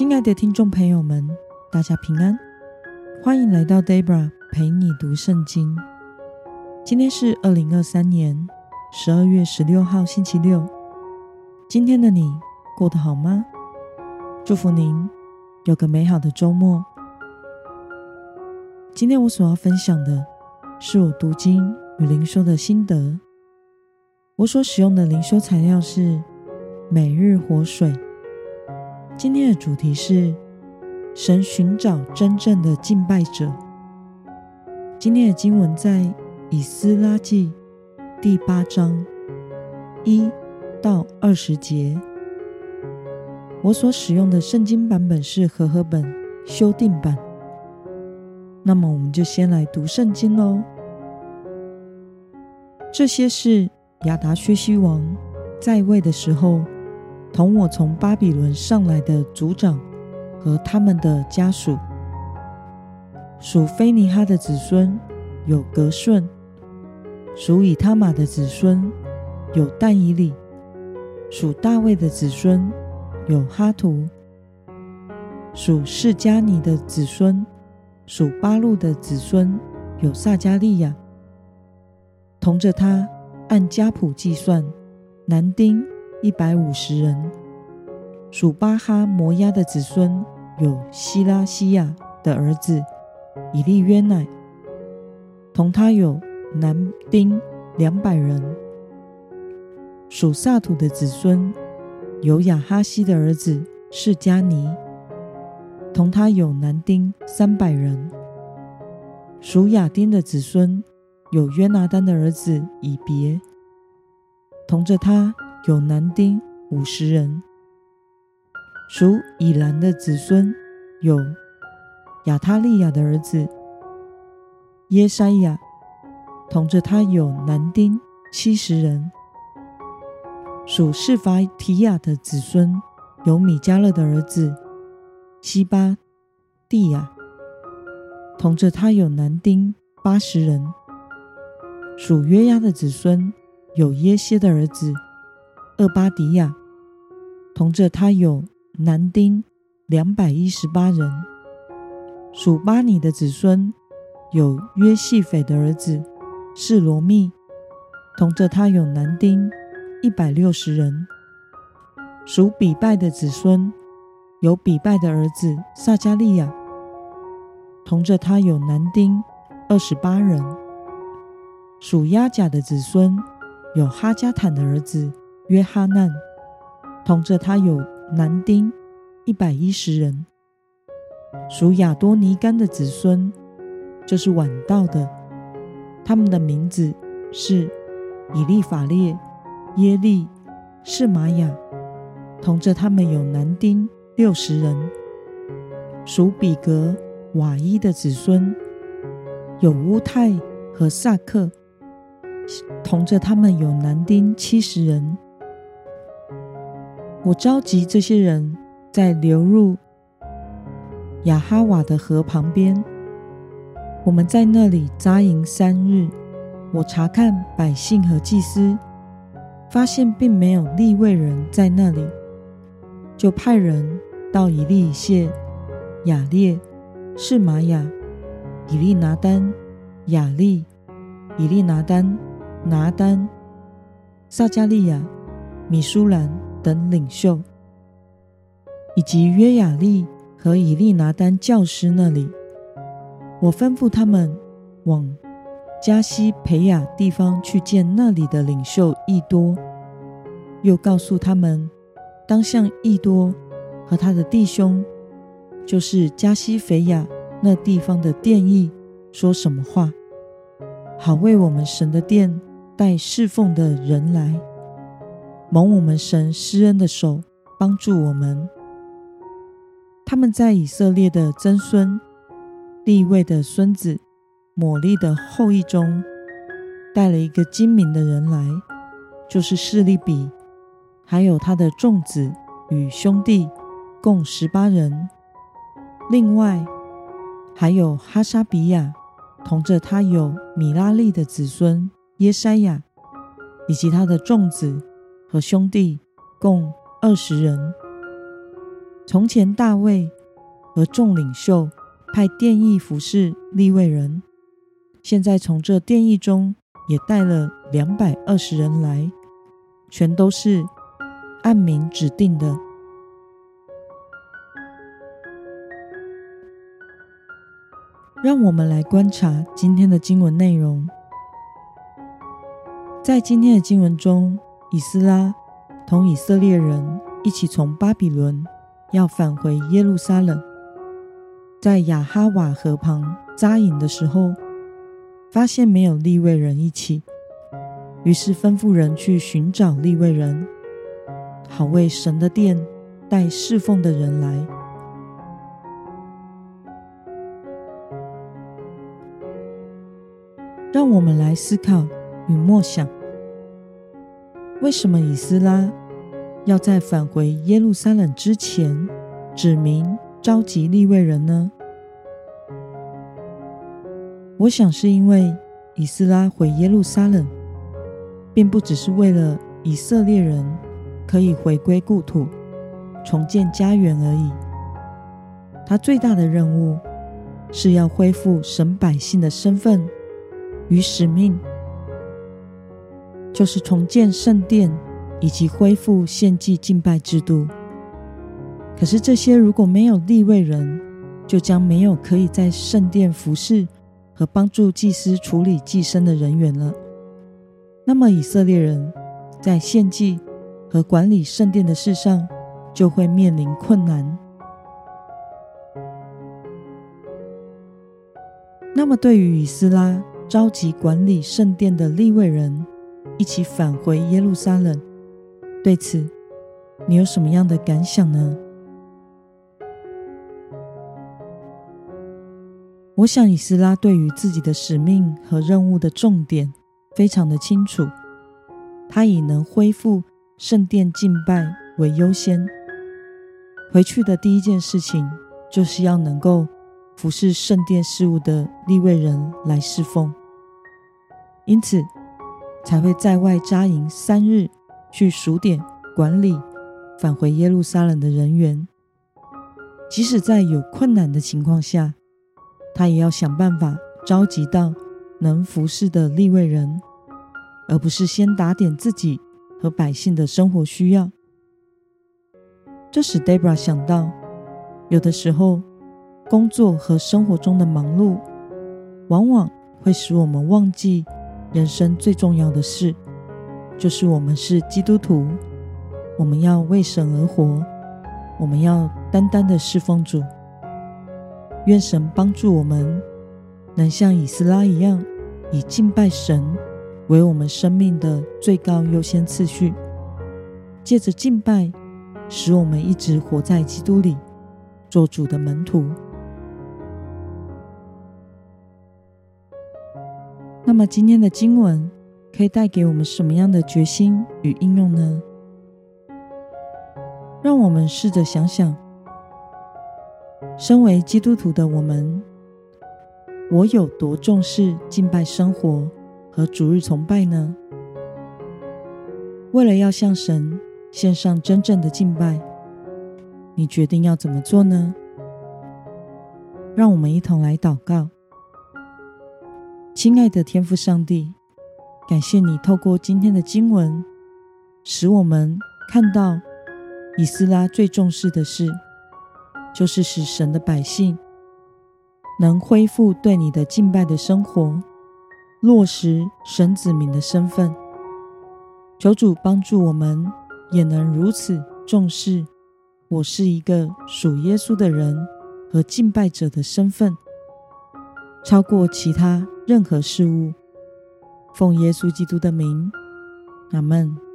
亲爱的听众朋友们，大家平安，欢迎来到 Debra 陪你读圣经。今天是二零二三年十二月十六号，星期六。今天的你过得好吗？祝福您有个美好的周末。今天我所要分享的是我读经与灵修的心得。我所使用的灵修材料是每日活水。今天的主题是神寻找真正的敬拜者。今天的经文在以斯拉记第八章一到二十节。我所使用的圣经版本是和合本修订版。那么，我们就先来读圣经喽。这些是亚达薛西王在位的时候。同我从巴比伦上来的族长和他们的家属，属非尼哈的子孙有格顺；属以他玛的子孙有但以理；属大卫的子孙有哈图；属示迦尼的子孙，属巴录的子孙有撒迦利亚。同着他按家谱计算，男丁。一百五十人，属巴哈摩押的子孙有希拉西亚的儿子以利约乃，同他有男丁两百人；属撒土的子孙有亚哈西的儿子释迦尼，同他有男丁三百人；属亚丁的子孙有约拿单的儿子以别，同着他。有男丁五十人，属以兰的子孙有亚他利亚的儿子耶筛亚，同着他有男丁七十人；属示法提雅的子孙有米迦勒的儿子西巴蒂亚，同着他有男丁八十人；属约押的子孙有耶歇的儿子。厄巴迪亚，同着他有男丁两百一十八人；属巴尼的子孙有约细斐的儿子是罗密，同着他有男丁一百六十人；属比拜的子孙有比拜的儿子撒迦利亚，同着他有男丁二十八人；属亚甲的子孙有哈加坦的儿子。约哈难，同着他有男丁一百一十人，属亚多尼干的子孙，就是晚到的，他们的名字是以利法列、耶利、示玛雅，同着他们有男丁六十人，属比格瓦伊的子孙，有乌太和萨克，同着他们有男丁七十人。我召集这些人，在流入雅哈瓦的河旁边。我们在那里扎营三日。我查看百姓和祭司，发现并没有利未人在那里，就派人到以利谢、雅列、示玛雅、以利拿单、雅利、以利拿单、拿单、撒迦利亚、米舒兰。等领袖，以及约亚利和以利拿丹教师那里，我吩咐他们往加西培雅地方去见那里的领袖益多，又告诉他们当向益多和他的弟兄，就是加西培亚那地方的殿役说什么话，好为我们神的殿带侍奉的人来。蒙我们神施恩的手帮助我们。他们在以色列的曾孙、利未的孙子、抹利的后裔中，带了一个精明的人来，就是示利比，还有他的众子与兄弟，共十八人。另外还有哈沙比亚，同着他有米拉利的子孙耶筛亚，以及他的众子。和兄弟共二十人。从前大卫和众领袖派殿役服侍利未人，现在从这殿役中也带了两百二十人来，全都是按名指定的。让我们来观察今天的经文内容。在今天的经文中，以斯拉同以色列人一起从巴比伦要返回耶路撒冷，在亚哈瓦河旁扎营的时候，发现没有利未人一起，于是吩咐人去寻找利未人，好为神的殿带侍奉的人来。让我们来思考与默想：为什么以斯拉要在返回耶路撒冷之前，指明召集利未人呢？我想是因为以斯拉回耶路撒冷，并不只是为了以色列人可以回归故土、重建家园而已。他最大的任务是要恢复神百姓的身份。与使命，就是重建圣殿以及恢复献祭敬拜制度。可是这些如果没有立位人，就将没有可以在圣殿服侍和帮助祭司处理祭牲的人员了。那么以色列人在献祭和管理圣殿的事上就会面临困难。那么对于以斯拉，召集管理圣殿的立位人一起返回耶路撒冷，对此你有什么样的感想呢？我想以斯拉对于自己的使命和任务的重点非常的清楚，他以能恢复圣殿敬拜为优先，回去的第一件事情就是要能够服侍圣殿事务的立位人来侍奉。因此，才会在外扎营三日，去数点管理返回耶路撒冷的人员。即使在有困难的情况下，他也要想办法召集到能服侍的利未人，而不是先打点自己和百姓的生活需要。这使 Debra 想到，有的时候工作和生活中的忙碌，往往会使我们忘记。人生最重要的事，就是我们是基督徒，我们要为神而活，我们要单单的侍奉主。愿神帮助我们，能像以斯拉一样，以敬拜神为我们生命的最高优先次序。借着敬拜，使我们一直活在基督里，做主的门徒。那么今天的经文可以带给我们什么样的决心与应用呢？让我们试着想想，身为基督徒的我们，我有多重视敬拜生活和主日崇拜呢？为了要向神献上真正的敬拜，你决定要怎么做呢？让我们一同来祷告。亲爱的天父上帝，感谢你透过今天的经文，使我们看到以斯拉最重视的事，就是使神的百姓能恢复对你的敬拜的生活，落实神子民的身份。求主帮助我们，也能如此重视我是一个属耶稣的人和敬拜者的身份。超过其他任何事物，奉耶稣基督的名，阿门。